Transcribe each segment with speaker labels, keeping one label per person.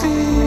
Speaker 1: Feel.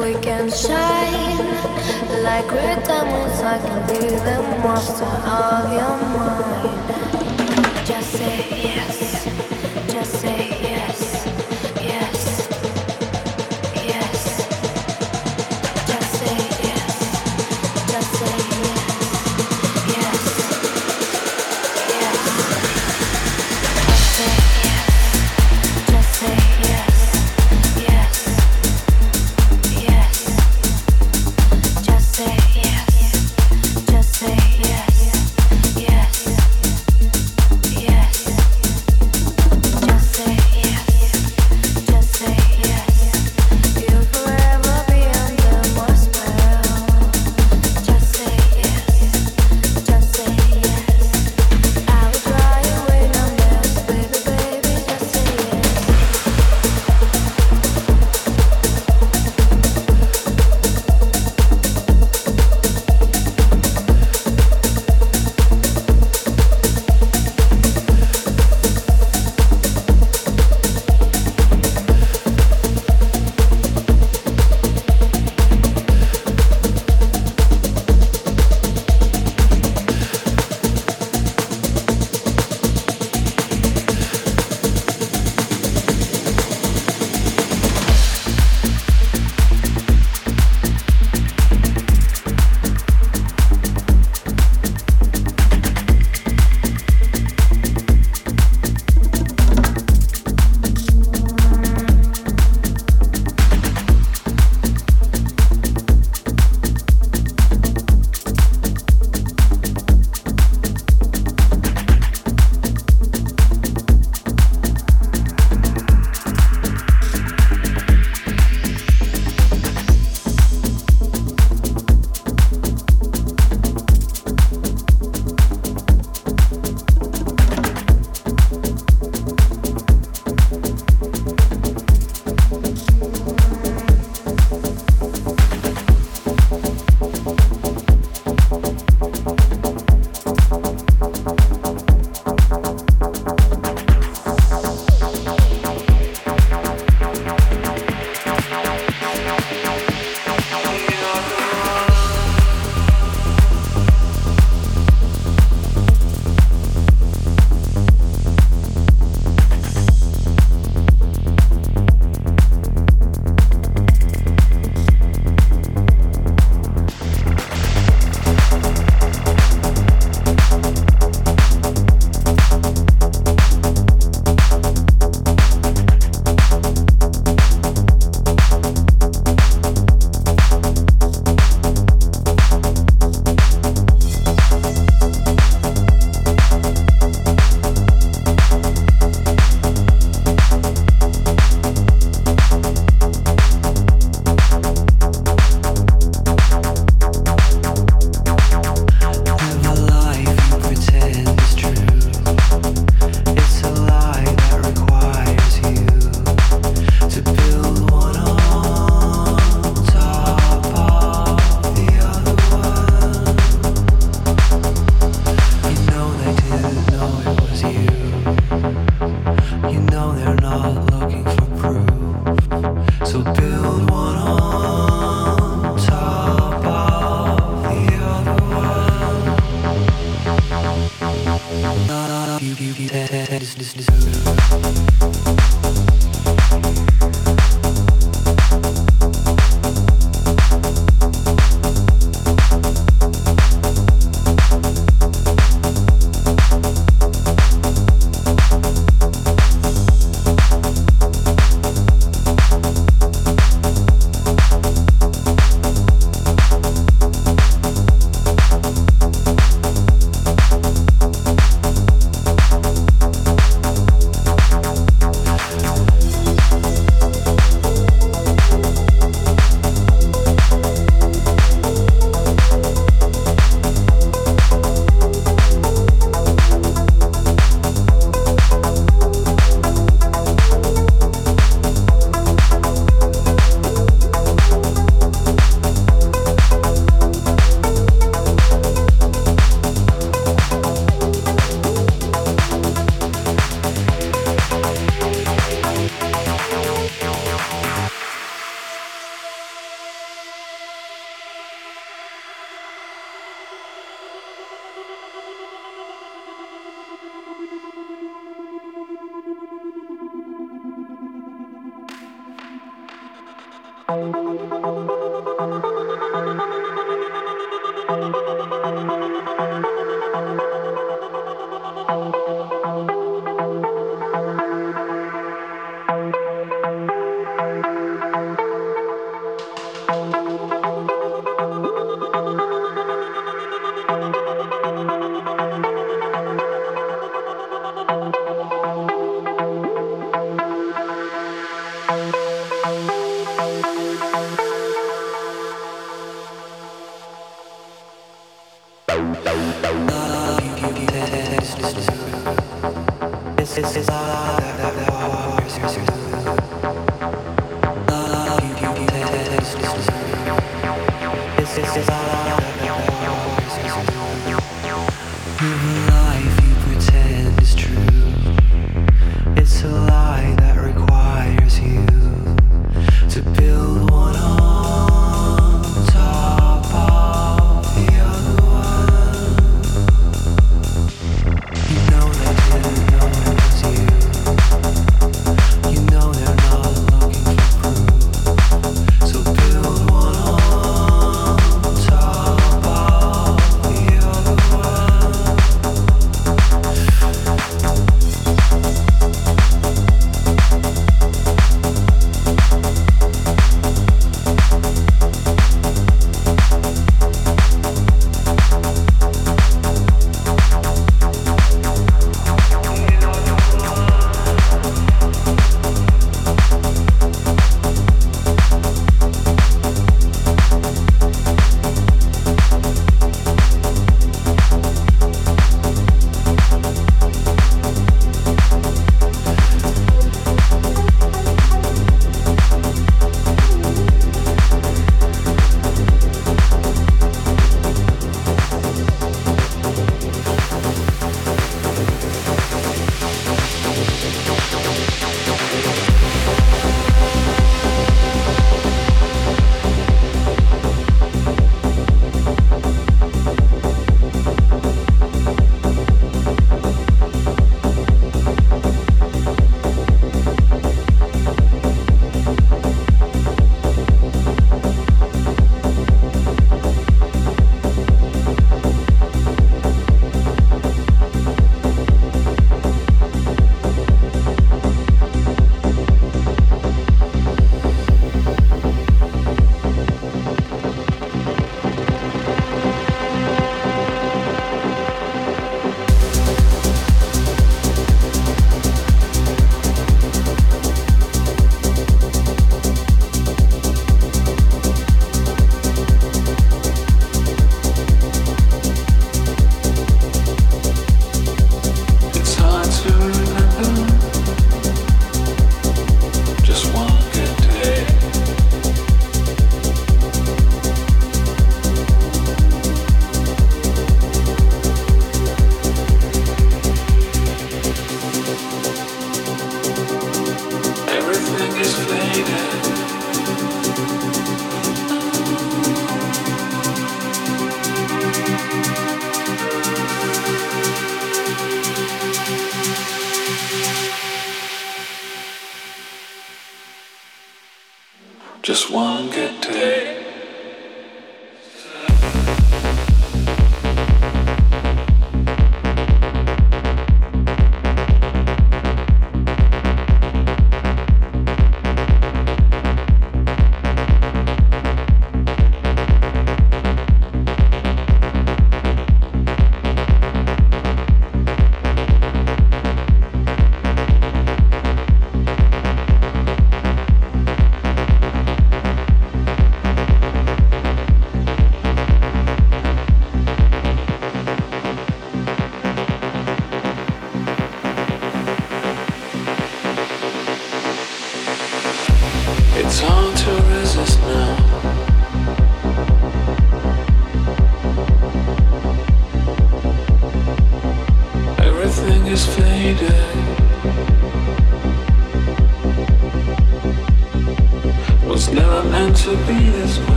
Speaker 2: We can shine like great diamonds. I can be the master of your mind. Just say.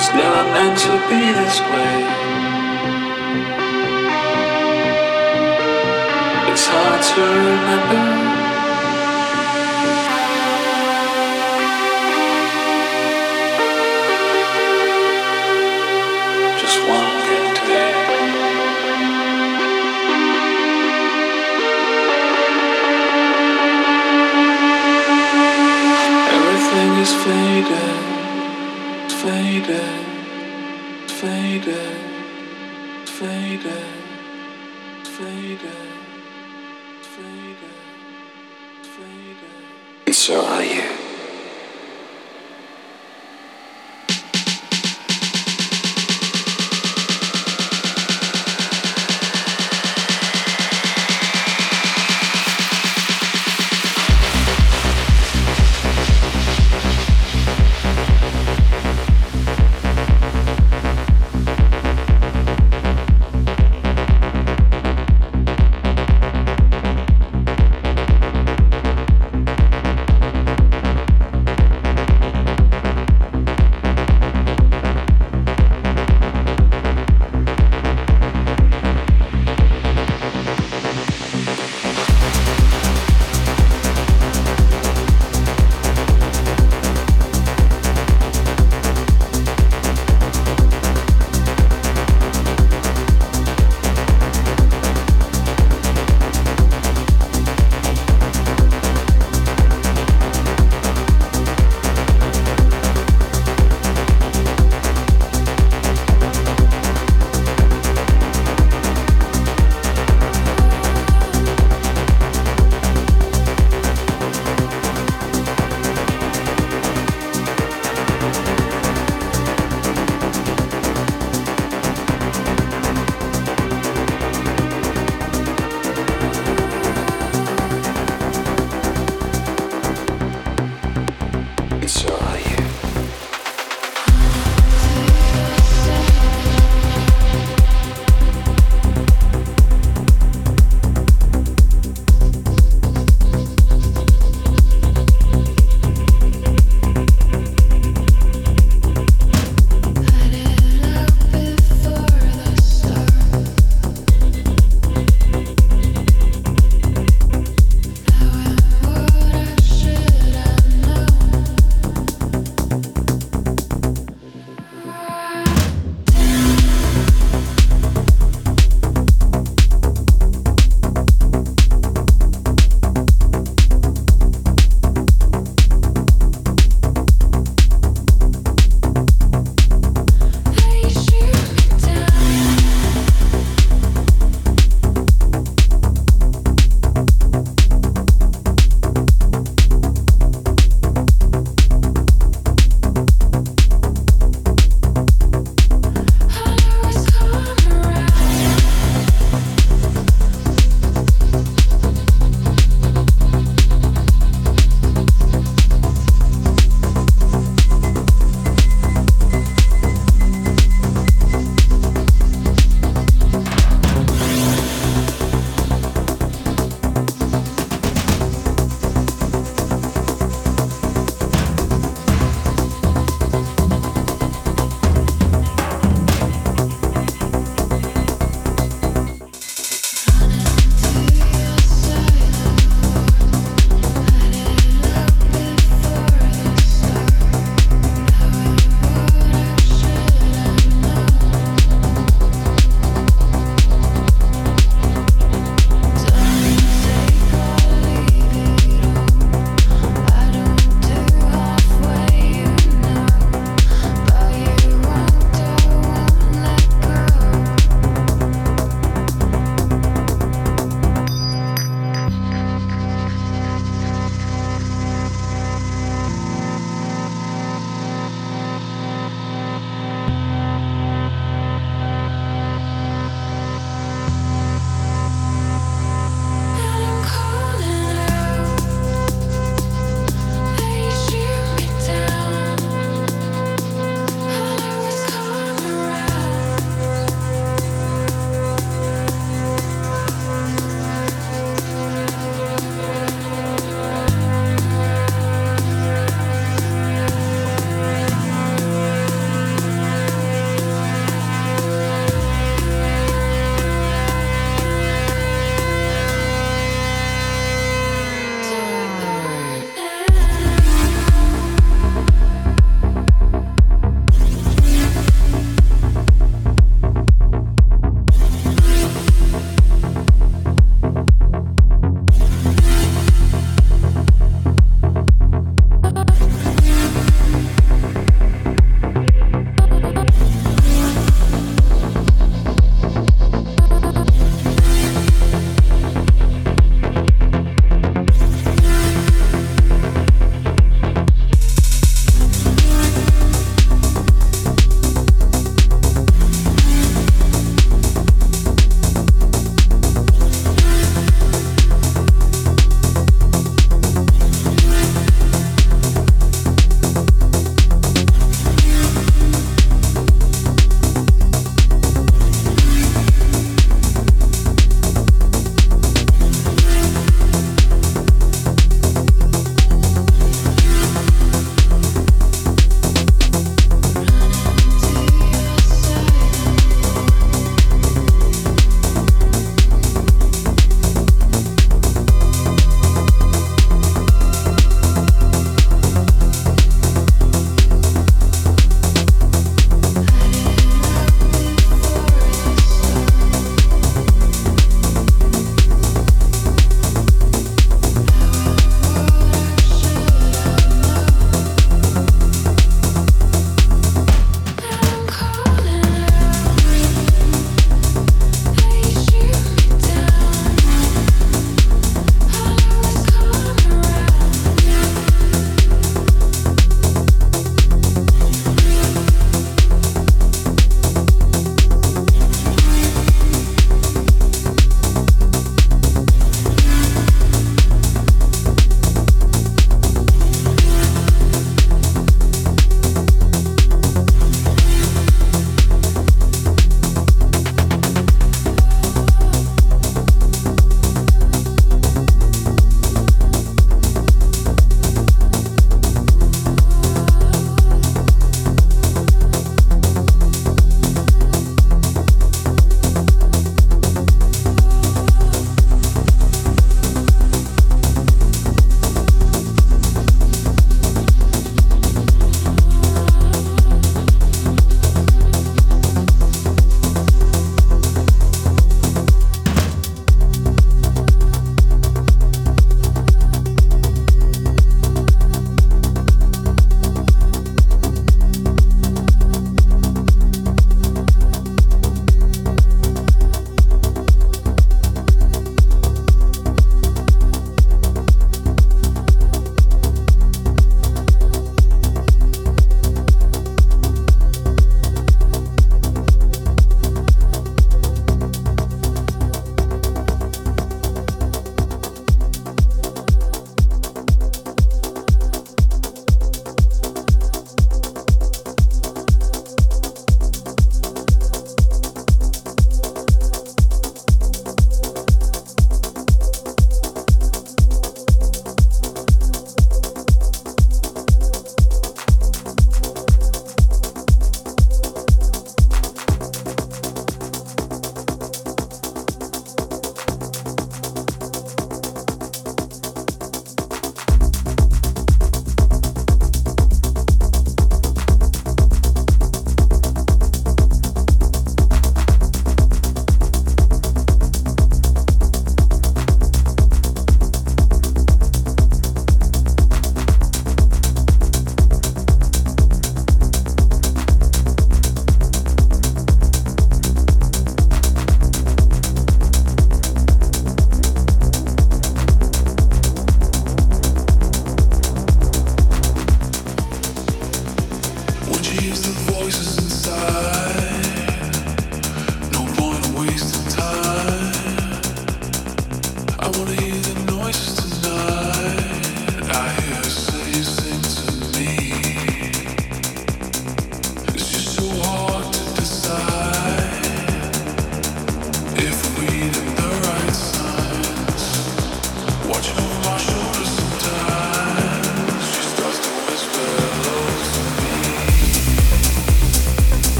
Speaker 1: was never meant to be this way. It's hard to remember.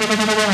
Speaker 2: Música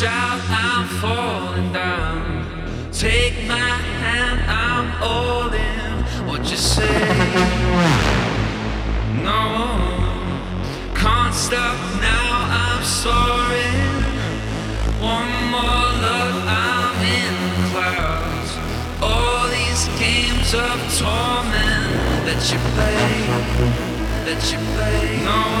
Speaker 3: shout, I'm falling down. Take my hand, I'm all in. What you say? No, can't stop now, I'm sorry. One more love, I'm in the clouds. All these games of torment that you play, that you play. No.